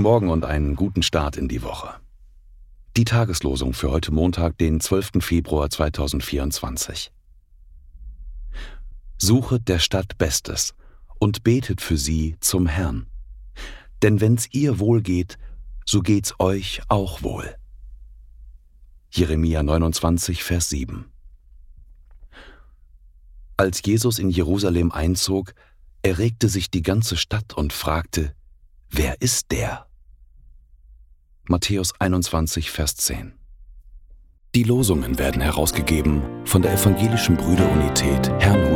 Morgen und einen guten Start in die Woche. Die Tageslosung für heute Montag, den 12. Februar 2024. Suchet der Stadt Bestes und betet für sie zum Herrn. Denn wenn's ihr wohl geht, so geht's euch auch wohl. Jeremia 29, Vers 7. Als Jesus in Jerusalem einzog, erregte sich die ganze Stadt und fragte, Wer ist der? Matthäus 21, Vers 10. Die Losungen werden herausgegeben von der Evangelischen Brüderunität Brüdergemeine.